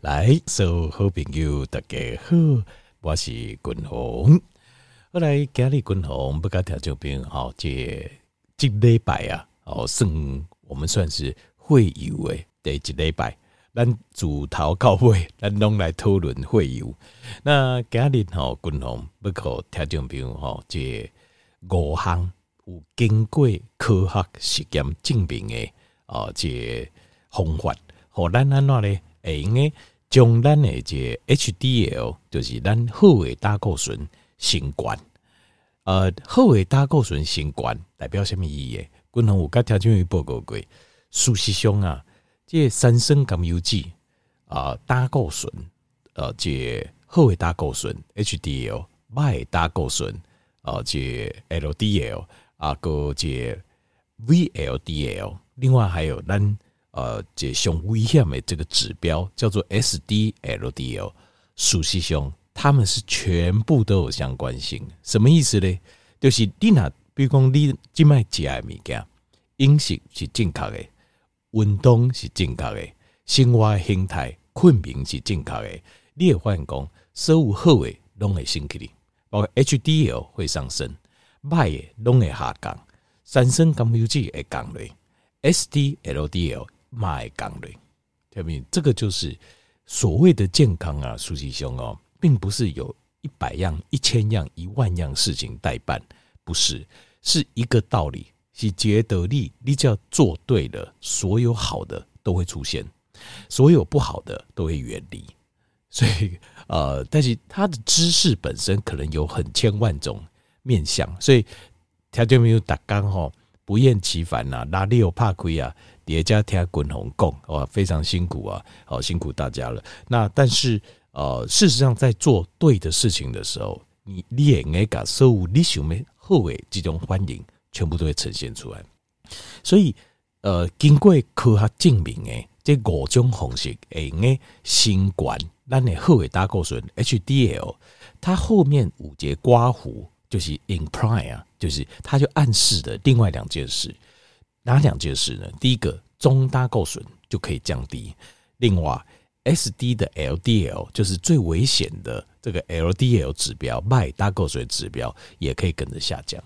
来，所有好朋友大家好，我是君鸿。后来今日君鸿不跟听众朋友好，这一礼拜啊，哦，算我们算是会友诶，第一礼拜，咱自头到尾，咱拢来讨论会友。那今日吼，君鸿不可听众朋友吼，这五项有经过科学实验证明诶，哦，这方法，和咱安怎咧？会用诶。将咱诶这 HDL 就是咱好诶胆固醇升悬，呃，好诶胆固醇升悬代表什么意义？君鸿有甲听众报告过，事实上啊，这三酸甘油酯啊，胆固醇，呃，这好诶胆固醇 HDL，歹诶胆固醇啊，这 LDL 啊，个这 VLDL，另外还有咱。呃，这上危险的这个指标叫做 SDLDL，事实上他们是全部都有相关性。什么意思呢？就是你那，比如讲你静脉吃的物件，饮食是正确的，运动是正确的，生活形态、困眠是正确的，你会发现讲，所有好的拢会升起来，包括 HDL 会上升，坏的拢会下降，三酸甘油酯会降落，SDLDL。买港类，特别这个就是所谓的健康啊，苏西兄哦，并不是有一百样、一千样、一万样事情代办，不是，是一个道理，是觉得利，你只要做对了，所有好的都会出现，所有不好的都会远离。所以，呃，但是他的知识本身可能有很千万种面向，所以他就没有打刚好不厌其烦呐，哪里有怕亏啊？也加听滚红共哇，非常辛苦啊，好辛苦大家了。那但是呃，事实上在做对的事情的时候，你你也应该感受你想要好的这种欢迎，全部都会呈现出来。所以呃，经过科学证明诶，这五种方式会用诶新冠，咱的好的胆固醇 HDL，它后面五节刮胡就是 imply 啊，就是它就暗示的另外两件事。哪两件事呢？第一个，中胆固醇就可以降低；另外，S D 的 L D L 就是最危险的这个 L D L 指标，卖胆固醇指标也可以跟着下降。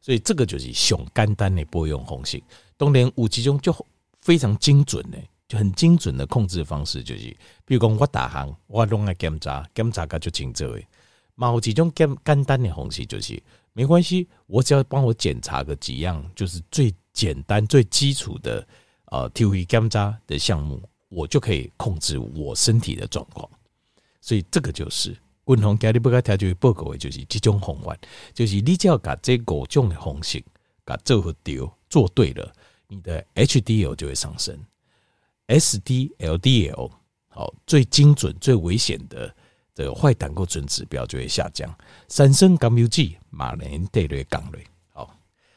所以这个就是上简单的波用红心。当然，有几种就非常精准的，就很精准的控制方式，就是比如讲我打行，我弄个检查，检查个就清楚的。某几种简简单的红心就是没关系，我只要帮我检查个几样，就是最。简单最基础的呃体位检查的项目，我就可以控制我身体的状况。所以这个就是共同家里不该调节报告的就是这种方法，就是你只要把这五种的方式把做和丢做对了，你的 HDL 就会上升，SDLDL 好最精准最危险的这个坏胆固醇指标就会下降，三酸甘油酯马连带略降类好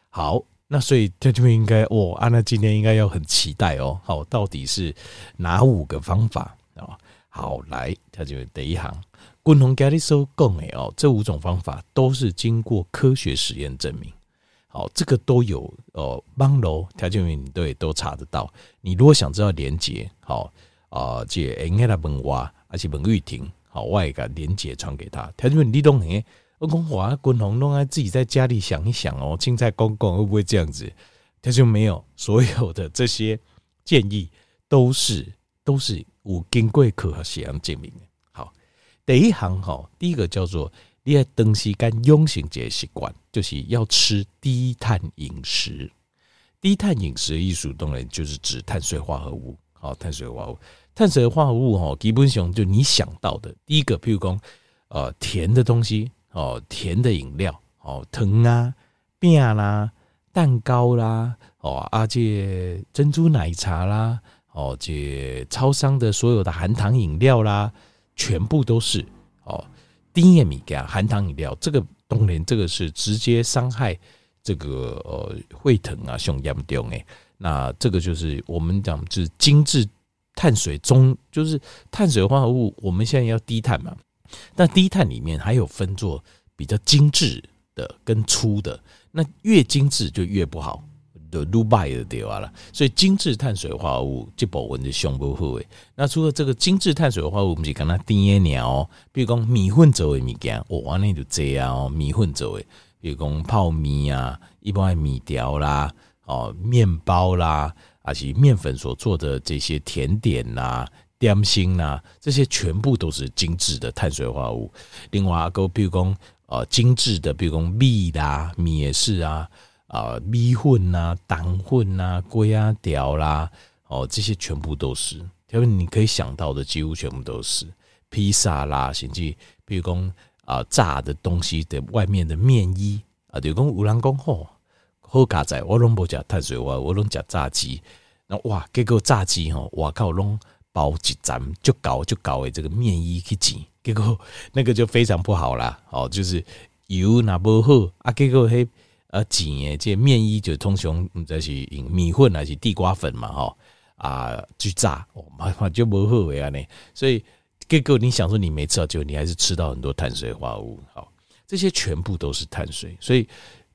好。那所以这就应该哦，安娜今天应该要很期待哦。好，到底是哪五个方法啊？好，来，他就第一行，共同给你说共诶哦，这五种方法都是经过科学实验证明。好，这个都有哦，帮楼条件员对都查得到。你如果想知道连接，好啊，这应该来问我，而且问玉婷，好，我也把连结传给他。他说你懂诶？我讲话，滚红弄啊，自己在家里想一想哦，青菜公公会不会这样子？他就没有所有的这些建议都是都是有经过科学实验证明。好，第一行哈，第一个叫做你要长时间养成这习惯，就是要吃低碳饮食。低碳饮食的意思当然就是指碳水化合物。好，碳水化合物，碳水化合物哈，基本上就你想到的第一个，譬如讲呃甜的东西。哦，甜的饮料，哦，糖啊、饼啦、蛋糕啦，哦，啊，这珍珠奶茶啦，哦，这超商的所有的含糖饮料啦，全部都是哦，低盐米加含糖饮料，这个当然这个是直接伤害这个呃会疼啊，胸严重诶，那这个就是我们讲就是精致碳水中，就是碳水化合物，我们现在要低碳嘛。但低碳里面还有分做比较精致的跟粗的，那越精致就越不好，的撸败的对了，所以精致碳水化合物这部分就上不好诶。那除了这个精致碳水化合物，我们就跟它甜的鸟，比如讲米粉做的物件，哦，安尼就这样哦，米粉做的，比如讲泡面啊，一般的米条啦，哦，面包啦，而且面粉所做的这些甜点啦、点心啦，这些全部都是精致的碳水化合物。另外，个比如讲呃精致的，比如讲米啦，米也是啊。啊，米混呐、蛋混呐、粿啊条啦，哦，这些全部都是，因为你可以想到的几乎全部都是披萨啦，甚至比如讲啊炸的东西的外面的面衣啊，就讲有人讲吼，好佳哉，我拢不食碳水化，我拢食炸鸡，那哇，结果炸鸡吼，哇靠，拢包一层就搞就搞诶，这个面衣去煎，结果那个就非常不好啦，哦，就是油那不好啊，结果嘿。啊，煎诶，这面衣就通常毋知是用米粉还是地瓜粉嘛，吼啊去炸，哦，麻烦就无好诶安尼。所以结果你想说你没吃到，就你还是吃到很多碳水化合物，好，这些全部都是碳水，所以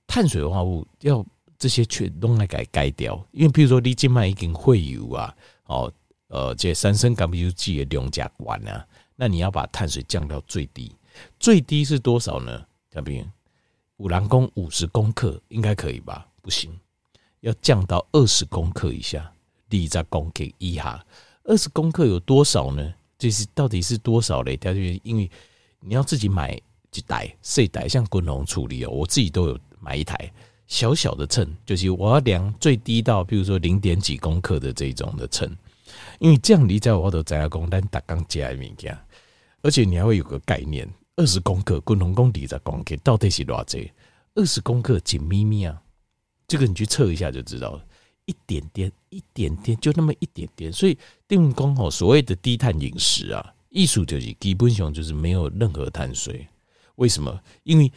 碳水化合物要这些全都来改改掉，因为比如说你今麦已经会有啊，哦，呃，这三升甘油曲的量加完啊，那你要把碳水降到最低，最低是多少呢？嘉宾。五郎公五十公克应该可以吧？不行，要降到二十公克以下。第一在公克一哈，二十公克有多少呢？这是到底是多少嘞？它就因为你要自己买几袋，四袋像滚龙处理哦，我自己都有买一台小小的秤，就是我要量最低到，比如说零点几公克的这种的秤，因为这样你在我的在工单打钢加物件，而且你还会有个概念。二十公克，滚龙公里在公克，到底是多少？二十公克紧咪咪啊！这个你去测一下就知道了，一点点，一点点，就那么一点点。所以定公吼，所谓的低碳饮食啊，艺术就是基本上就是没有任何碳水。为什么？因为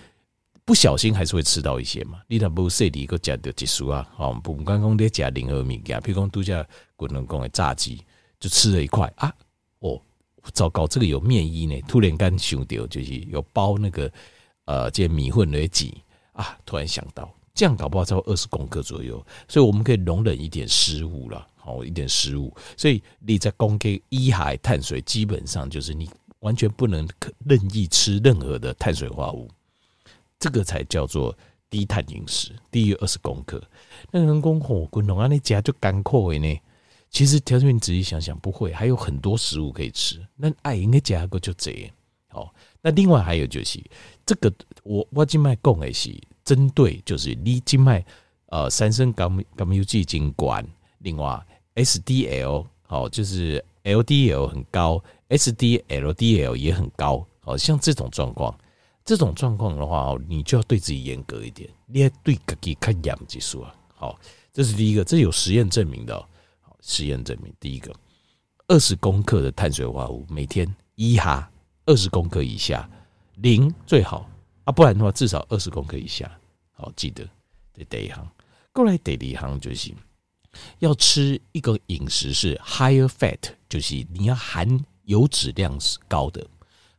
不小心还是会吃到一些嘛。你那不设立一个加的技术啊，好，不刚刚在加零和米加，譬如讲度假滚龙公的炸鸡，就吃了一块啊，哦。糟糕，这个有面衣呢。突然间想到，就是有包那个呃，这米粉来挤啊。突然想到，这样搞不好超过二十公克左右，所以我们可以容忍一点失误了，好一点失误。所以你在公克一海碳水，基本上就是你完全不能任意吃任何的碳水化合物，这个才叫做低碳饮食，低于二十公克。那人工火滚龙啊，你加就干扣呢？其实条件你仔细想想，不会，还有很多食物可以吃。那爱应该加个就这样。好，那另外还有就是这个，我我今麦讲的是针对就是你今麦呃三升甘甘油曲精管，另外 SDL 好就是 LDL 很高，SDLDL 也很高。好像这种状况，这种状况的话，你就要对自己严格一点，你要对自己看严技术啊。好，这是第一个，这有实验证明的。实验证明，第一个，二十公克的碳水化合物每天一哈，二十公克以下零最好啊，不然的话至少二十公克以下。好，记得这第一行。过来第一行就行要吃一个饮食是 higher fat，就是你要含油脂量是高的，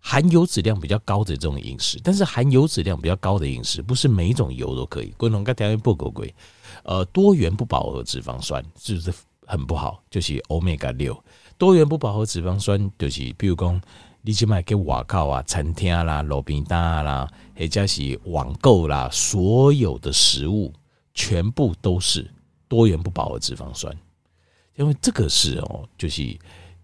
含油脂量比较高的这种饮食。但是含油脂量比较高的饮食不是每一种油都可以。共同跟条件不够贵，呃，多元不饱和脂肪酸是不是。很不好，就是 Omega 六多元不饱和脂肪酸，就是比如讲，你去买给外口啊、餐厅啦、路边摊啦，或者是网购啦，所有的食物全部都是多元不饱和脂肪酸，因为这个是哦，就是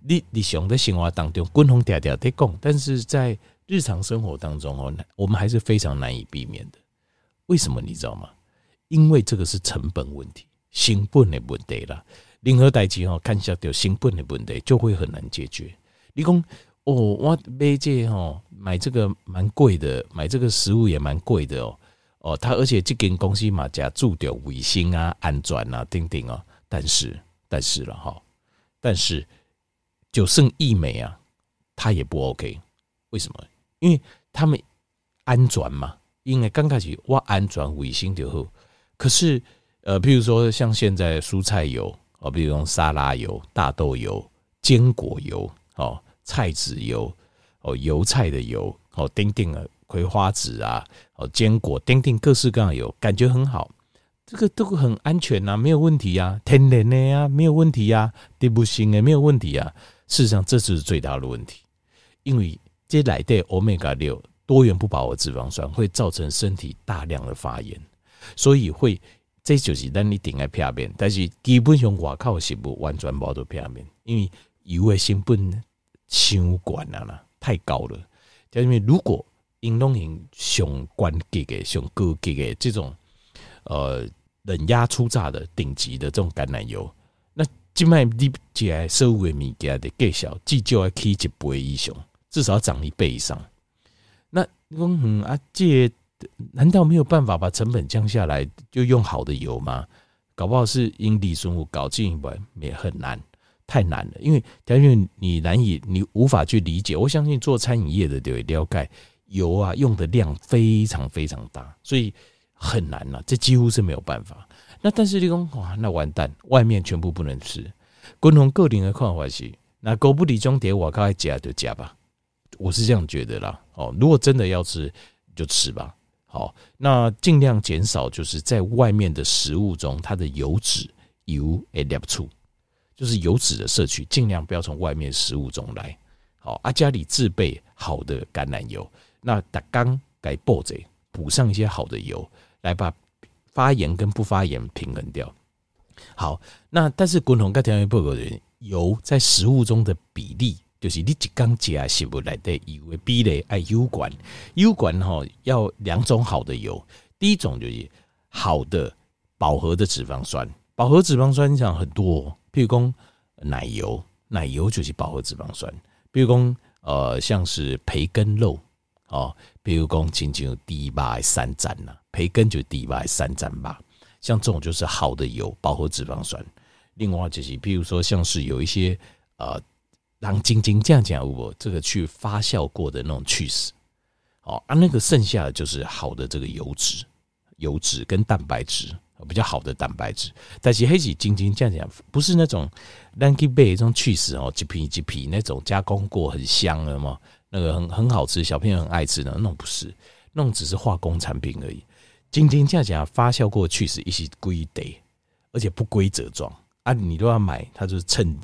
你你想在生活当中，共同点点在讲，但是在日常生活当中哦，我们还是非常难以避免的。为什么你知道吗？因为这个是成本问题，成本的问题啦。任何代志哦，看下掉成本的问题就会很难解决。你讲哦，我买这哦买这个蛮贵的，买这个食物也蛮贵的哦哦，他而且这间公司嘛加注掉卫生啊、安全啊、等等啊，但是但是了哈，但是就剩一枚啊，他也不 OK。为什么？因为他们安全嘛，因为刚开始我安全卫生就好，可是呃，譬如说像现在蔬菜油。哦，比如用沙拉油、大豆油、坚果油、哦菜籽油、哦油菜的油、哦丁丁的葵花籽啊、哦坚果丁丁各式各样的油，感觉很好。这个都很安全呐、啊，没有问题呀、啊，天然的呀、啊，没有问题呀、啊，植物性的没有问题、啊。事实上，这就是最大的问题，因为这来的欧米伽六多元不饱和脂肪酸会造成身体大量的发炎，所以会这就是让你顶在片面，但是基本上外靠食物完全无到片面，因为油的成本太高了啦，太高了。因为如果应用型上关级的、上高级的这种呃冷压初榨的顶级的这种橄榄油。即卖你起来所有的物件的介绍，至少要起一倍以上，至少要涨一倍以上。那说嗯啊，这难道没有办法把成本降下来，就用好的油吗？搞不好是因利顺物搞进一步也很难，太难了。因为因为你难以，你无法去理解。我相信做餐饮业的都会了解，油啊用的量非常非常大，所以很难呐，这几乎是没有办法。那但是你讲哇，那完蛋，外面全部不能吃。共同个人的看法是，那狗不理中碟我靠，加就加吧，我是这样觉得啦。哦，如果真的要吃，就吃吧。好，那尽量减少就是在外面的食物中它的油脂油诶列出，就是油脂的摄取，尽量不要从外面食物中来。好，啊家里自备好的橄榄油，那打刚该补贼补上一些好的油，来把。发炎跟不发炎平衡掉。好，那但是滚筒跟条件不合的人，油在食物中的比例，就是你一缸加食物来的油的比例爱油管，油管哈要两种好的油，第一种就是好的饱和的脂肪酸，饱和脂肪酸讲很多，譬如说奶油，奶油就是饱和脂肪酸，譬如说呃像是培根肉。哦，比如讲，亲像低巴三层呐，培根就低巴三站吧。像这种就是好的油，饱和脂肪酸。另外就是，比如说像是有一些呃，让晶晶这样讲，我这个去发酵过的那种起司，哦啊，那个剩下的就是好的这个油脂，油脂跟蛋白质比较好的蛋白质。但是黑起晶晶这样讲，不是那种让去买那种起司哦，几皮几皮那种加工过很香的嘛。那个很很好吃，小朋友很爱吃的那种不是，那种只是化工产品而已。今天这样讲，发酵过去是一些规则，而且不规则状啊，你都要买，它就是称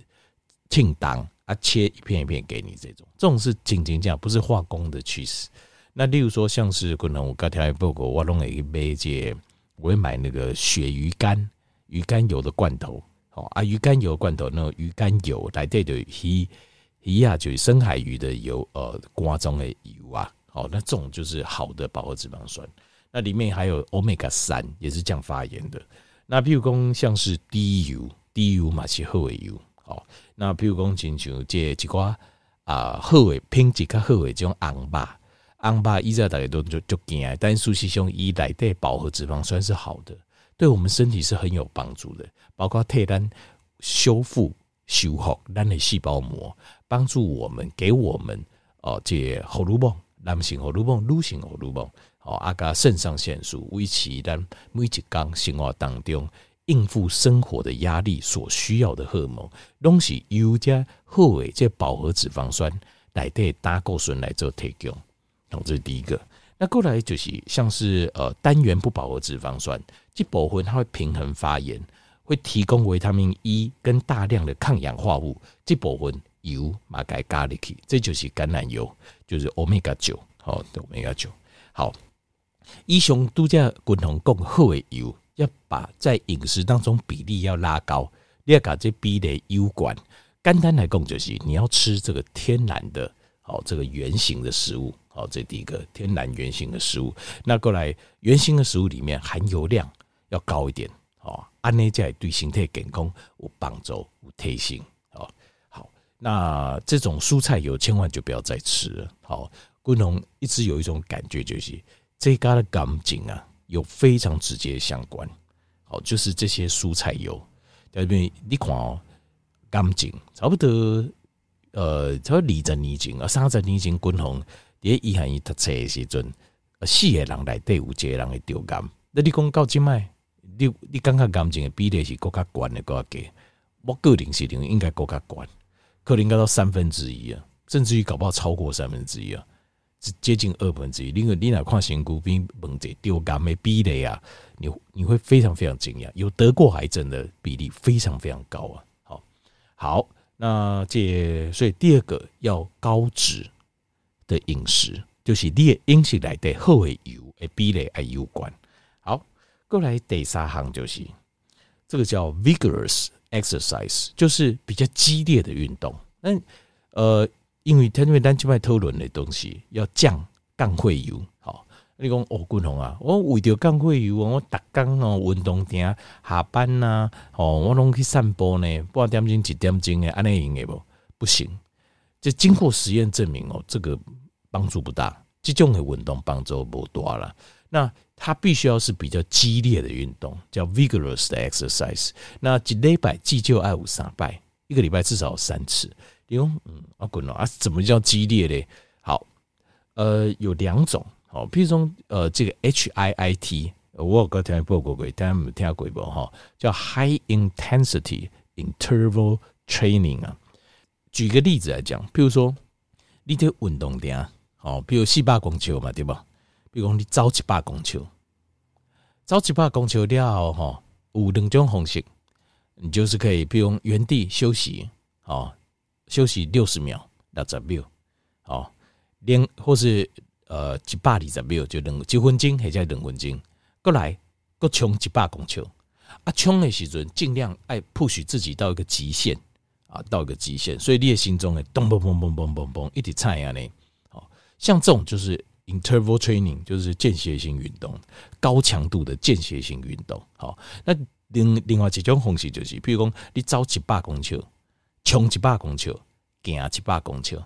称当啊，切一片一片给你这种，这种是今天这样，不是化工的去势。那例如说，像是可能我刚才报过，我弄了一杯这，我会买那个鳕鱼干、鱼肝油的罐头，哦啊，鱼肝油罐头，那鱼肝油来对的鱼。鱼啊，就是深海鱼的油，呃，瓜中的油啊，好，那这种就是好的饱和脂肪酸。那里面还有欧米伽三，也是降发炎的。那譬如讲，像是低油，低油嘛是好的油，好。那譬如讲，亲像这一寡啊，好的品质较好的这种红肉，红肉以前大家都就就惊，但事实上以来的饱和脂肪酸是好的，对我们身体是很有帮助的，包括替咱修复。修复咱的细胞膜，帮助我们，给我们哦，这荷尔蒙，男性荷尔蒙、女性荷尔蒙，哦，阿个肾上腺素，维持咱每一天生活当中应付生活的压力所需要的荷尔蒙，拢是由这好的这饱和脂肪酸来对胆固醇来做提供。好，这是第一个。那过来就是像是呃单元不饱和脂肪酸，这部分它会平衡发炎。会提供维他命 E 跟大量的抗氧化物，这部分油马该加进去，这就是橄榄油，就是 Omega 九，好，Omega 九。好，以上度假共同共好的油，要把在饮食当中比例要拉高，你要搞这比例油管。简单来讲，就是你要吃这个天然的，好，这个圆形的食物，好，这第一个天然圆形的食物。那过来，圆形的食物里面含油量要高一点。哦，安内在对身体健康有帮助、有提醒。哦，好，那这种蔬菜油千万就不要再吃了。好，共同一直有一种感觉，就是这家的感情啊，有非常直接相关。好，就是这些蔬菜油，因为你看哦，感情差不多，呃，差不多二十年前啊，三十年前，共同第一汉伊读册的时阵，四个人来对有一个人会丢感，那你讲到今麦？你你感觉感情的比例是更加悬的，更较低。我个人是认为应该更加悬，可能应该到三分之一啊，甚至于搞不好超过三分之一啊。接近二分之一。另外，你哪看身躯比问题丢肝的比例啊，你你会非常非常惊讶，有得过癌症的比例非常非常高啊。好，好，那这所以第二个要高脂的饮食，就是你的饮食来的后的油的比例还有关。好，过来第三行就是这个叫 vigorous exercise，就是比较激烈的运动。那呃。因为因为咱这边讨论的东西要降降血油，好，你讲哦，军宏啊，我为着降会油，我逐工哦运动点下班呐，哦，我拢去散步呢，半点钟一点钟的，安尼用的不？不行，这经过实验证明哦，这个帮助不大，这种的运动帮助不大了。那它必须要是比较激烈的运动，叫 vigorous 的 exercise。那一礼拜至少爱有三摆，一个礼拜至少有三次。哟，嗯，啊，滚了啊！怎么叫激烈嘞？好，呃，有两种，好，譬如说，呃，这个 H I I T，我有个听报过过，大家没听过不？哈，叫 High Intensity Interval Training 啊。举个例子来讲，譬如说，你这运动点，好，比如四百公尺嘛，对吧？比如讲你走一百公尺，走一百公尺了后，哈，有两种方式，你就是可以，比如原地休息，好。休息六十秒，六十秒，好，连或是呃一百二十秒，就两几分钟，或者两分钟，过来，过冲一百公尺，啊，冲的时阵尽量爱 push 自己到一个极限，啊，到一个极限，所以你的心中诶，咚嘣嘣嘣嘣嘣嘣，一直踩啊呢，好，像这种就是 interval training，就是间歇性运动，高强度的间歇性运动，好，那另另外一种方式就是，比如讲你走一百公尺。冲一百公尺，行一百公尺，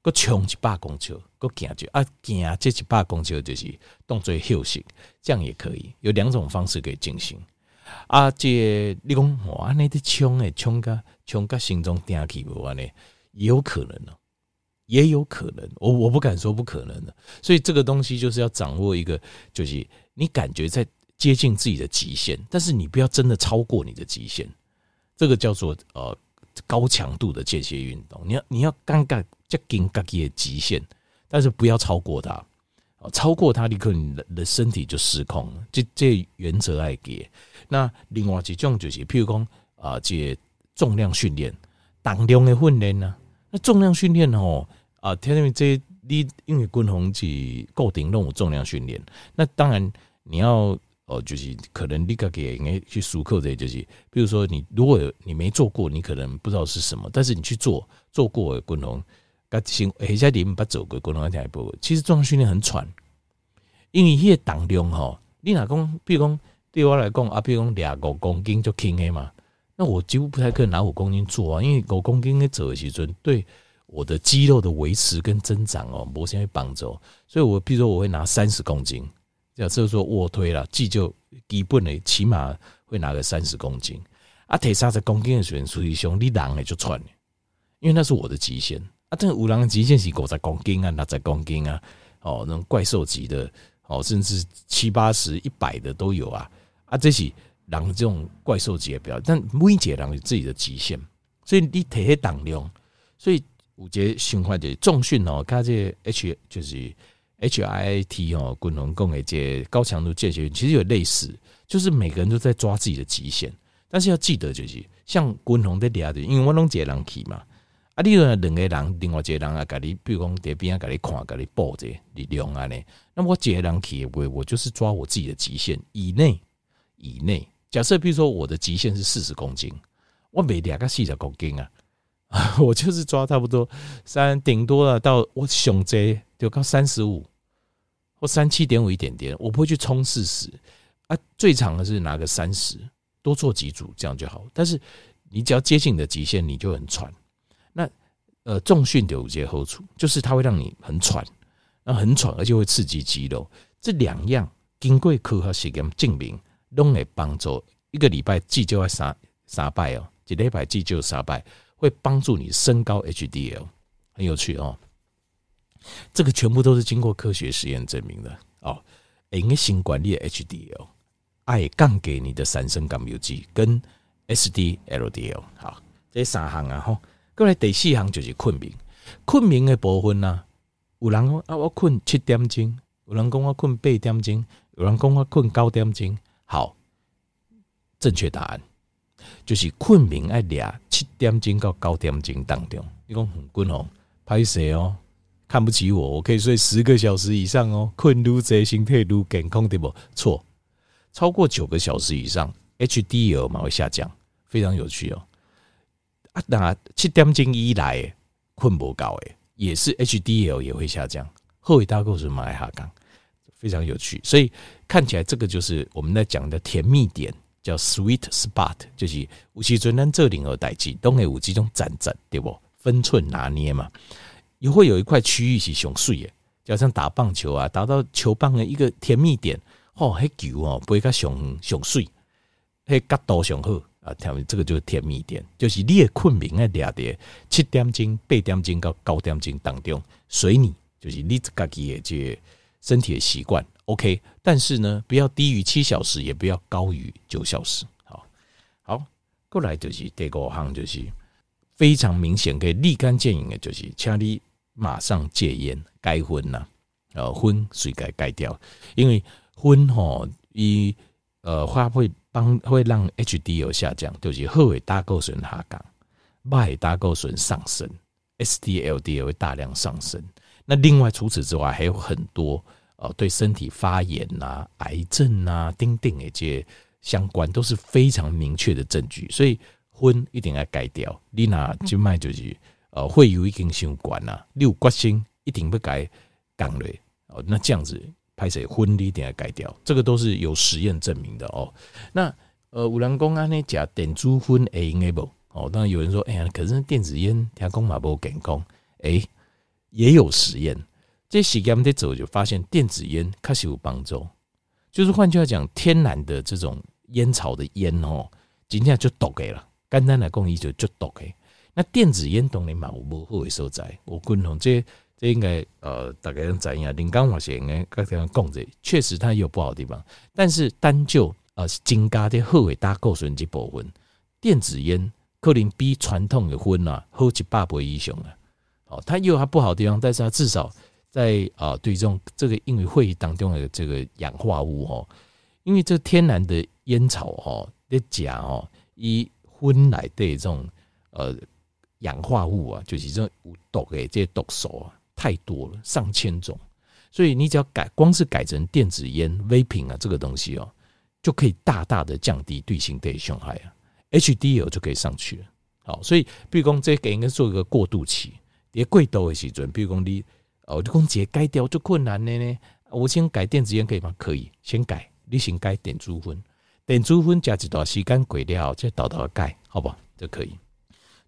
搁冲一百公尺，搁行就啊行这一百公尺就是当做休息，这样也可以。有两种方式可以进行。啊，这你讲哇，那的冲诶，冲个冲个心中定起无安尼，也有可能哦，也有可能。我我不敢说不可能的。所以这个东西就是要掌握一个，就是你感觉在接近自己的极限，但是你不要真的超过你的极限。这个叫做呃。高强度的间歇运动，你要你要刚刚接近自己的极限，但是不要超过它。超过它，你可能你的身体就失控了。这这原则来给。那另外一种就是，譬如讲啊，这重量训练，当量的训练呢？那重量训练哦，啊，听听这你因为军宏是固定任务重量训练，那当然你要。哦，就是可能你个给应去熟客这些，就是比如说你如果你没做过，你可能不知道是什么，但是你去做做过的滚龙，个行诶，在里面不走过滚龙一步，其实重量训练很喘，因为迄个当量吼，你哪讲，比如讲对我来讲啊，比如讲两五公斤就轻的嘛，那我几乎不太可能拿五公斤做啊，因为五公斤的走的时阵对我的肌肉的维持跟增长哦，无啥帮助，所以我比如说我会拿三十公斤。假设说卧推了，既就基本的起码会拿个三十公斤，啊，提三十公斤的时候，属于兄弟人的就喘，因为那是我的极限啊。这个五郎极限是五十公斤啊，六十公斤啊，哦，那种怪兽级的，哦，甚至七八十、一百的都有啊。啊，这是人这种怪兽级的表，但每一个人有自己的极限，所以你提些当量，所以五节循环的重训哦，看这 H 就是。HIT 哦，滚龙共诶，这高强度间歇其实有类似，就是每个人都在抓自己的极限，但是要记得就是，像滚龙的俩的，因为我拢一个人去嘛，啊，你若两个人，另外一个人啊，甲你，比如讲伫边啊，甲你看，甲你报这力量安尼，那么我一个人去，我我就是抓我自己的极限以内，以内。假设比如说我的极限是四十公斤，我每两个四十公斤啊，我就是抓差不多三，顶多了到我胸这。就靠三十五或三七点五一点点，我不会去冲四十啊。最长的是拿个三十，多做几组这样就好。但是你只要接近你的极限，你就很喘。那呃，重训有些好处，就是它会让你很喘，那很喘，而且会刺激肌肉。这两样经过科学实验证明，都会帮助一个礼拜至少要三三拜哦，一礼拜至少三拜，会帮助你升高 HDL，很有趣哦。这个全部都是经过科学实验证明的哦。因为新管理的 HDL，爱杠给你的三酸甘油曲跟 SDLDL。好，这三项啊，哈。过来第四项就是困眠，困眠的部分呢，有人说啊，我困七点钟，有人讲我困八点钟，有人讲我困九点钟。好，正确答案就是困眠爱俩七点钟到九点钟当中。你讲很滚哦，拍谁哦？看不起我？我可以睡十个小时以上哦，困愈多，身体愈健康对不？错，超过九个小时以上，HDL 嘛会下降，非常有趣哦。啊，那七点钟以来困不高诶。也是 HDL 也会下降，后尾大构成马来哈港，非常有趣。所以看起来这个就是我们在讲的甜蜜点，叫 sweet spot，就是有时阵咱做任何代志，都会有这种转折，对不？分寸拿捏嘛，也会有一块区域是上水的，就像打棒球啊，打到球棒的一个甜蜜点，哦，那球哦，不会较上上水，那角度上好。啊，甜，这个就是甜蜜点，就是你的困眠的两点，七点钟、八点钟到九点钟当中，随你，就是你自己的这身体的习惯，OK。但是呢，不要低于七小时，也不要高于九小时。好，好，过来就是第五项，就是非常明显可以立竿见影的，就是请你马上戒烟、戒荤呐，呃，荤谁该戒掉，因为荤吼一呃花会。帮会让 HDL 下降，就是好的胆固醇下降，坏的胆固醇上升，SDLD 会大量上升。那另外除此之外，还有很多呃对身体发炎呐、啊、癌症啊、等等的这些相关都是非常明确的证据。所以荤一定要戒掉。你那就卖就是呃会有一根相关呐，你有决心一定不改讲嘞。哦，那这样子。拍摄婚礼一定要改掉，这个都是有实验证明的哦。那呃，有人讲安尼讲电子荤会用的无？哦，当然有人说，哎呀，可是电子烟听讲嘛不健康。哎，也有实验，这实验在走就发现电子烟确实有帮助。就是换句话讲，天然的这种烟草的烟哦，今天就毒给了，简单来讲，伊就就毒给。那电子烟当然嘛有无好的所在，我共同这。这应该呃，大概能怎样？林刚我是应该刚才讲这，确实它有不好的地方。但是单就呃，增加的后尾大构成这部分，电子烟可能比传统的荤啊好一百倍以上啊。哦，它也有它不好的地方，但是它至少在啊、呃，对这种这个因为会议当中的这个氧化物哦，因为这天然的烟草哦，的甲哦，以荤来对这种呃氧化物啊，就是这有毒的这些毒素啊。太多了，上千种，所以你只要改，光是改成电子烟、vaping 啊，这个东西哦，就可以大大的降低对身体的伤害啊，HDL 就可以上去了。好，所以比如讲，这个应该做一个过渡期，别贵多的时阵，比如讲你哦，你讲直接改掉就困难的呢。我先改电子烟可以吗？可以，先改，你先改电子荤，电子荤加一段时间过了，再倒倒改，好不好？就可以。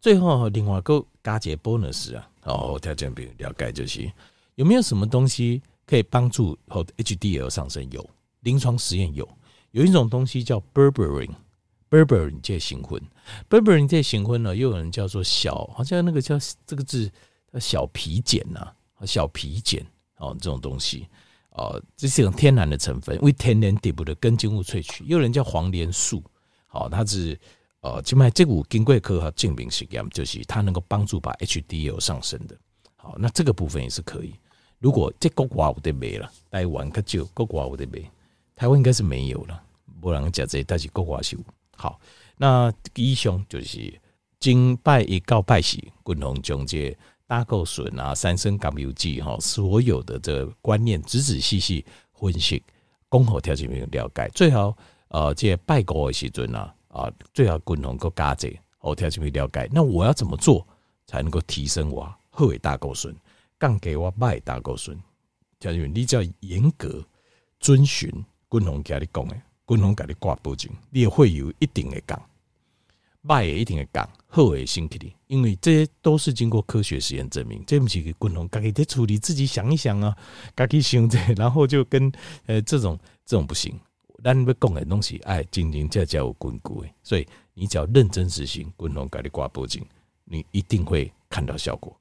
最后，另外一个加一个 bonus 啊。哦，条件比如了解就是有没有什么东西可以帮助后 HDL 上升？有临床实验有，有一种东西叫 berberine，berberine 这型荤，berberine 这型荤呢，又有人叫做小，好像那个叫这个字叫小皮碱呐，小皮碱哦，这种东西哦，这是一种天然的成分，为天然底部的根茎物萃取，又有人叫黄连素，好，它是。呃，就卖这股经过科学证明实验，就是它能够帮助把 HDL 上升的。好，那这个部分也是可以。如果这国外有得没了，台湾可就国外有得没，台湾应该是没有了。不然讲这，但是国外是有。好，那以上就是经拜一告拜喜，共同讲解胆固醇啊、三酸甘油剂哈，所有的这个观念仔仔细细分析，共好条件没了解。最好呃，这拜过的时阵啊。啊，最好共同个加者，后天就会了解。那我要怎么做才能够提升我好的胆固醇，降低我坏胆固醇？条件你只要严格遵循共同家你讲的，共同家你挂保证，你也会有一定的降，坏也一定的降，好的身体里，因为这些都是经过科学实验证明。这不是共同家己在处理，自己想一想啊，家己想这，然后就跟呃这种这种不行。咱要讲的东西，哎，真真正正有根据的，所以你只要认真执行，共同给你挂保证，你一定会看到效果。